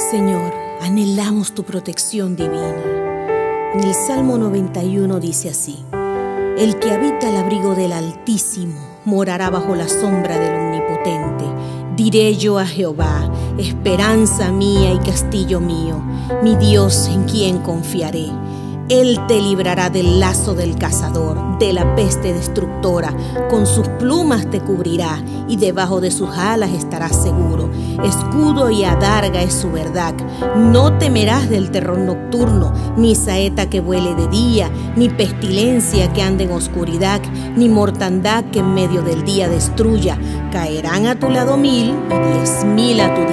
Señor, anhelamos tu protección divina. En el Salmo 91 dice así, El que habita el abrigo del Altísimo morará bajo la sombra del Omnipotente. Diré yo a Jehová, esperanza mía y castillo mío, mi Dios en quien confiaré. Él te librará del lazo del cazador, de la peste destructora. Con sus plumas te cubrirá y debajo de sus alas estarás seguro. Escudo y adarga es su verdad. No temerás del terror nocturno, ni saeta que vuele de día, ni pestilencia que ande en oscuridad, ni mortandad que en medio del día destruya. Caerán a tu lado mil y diez mil a tu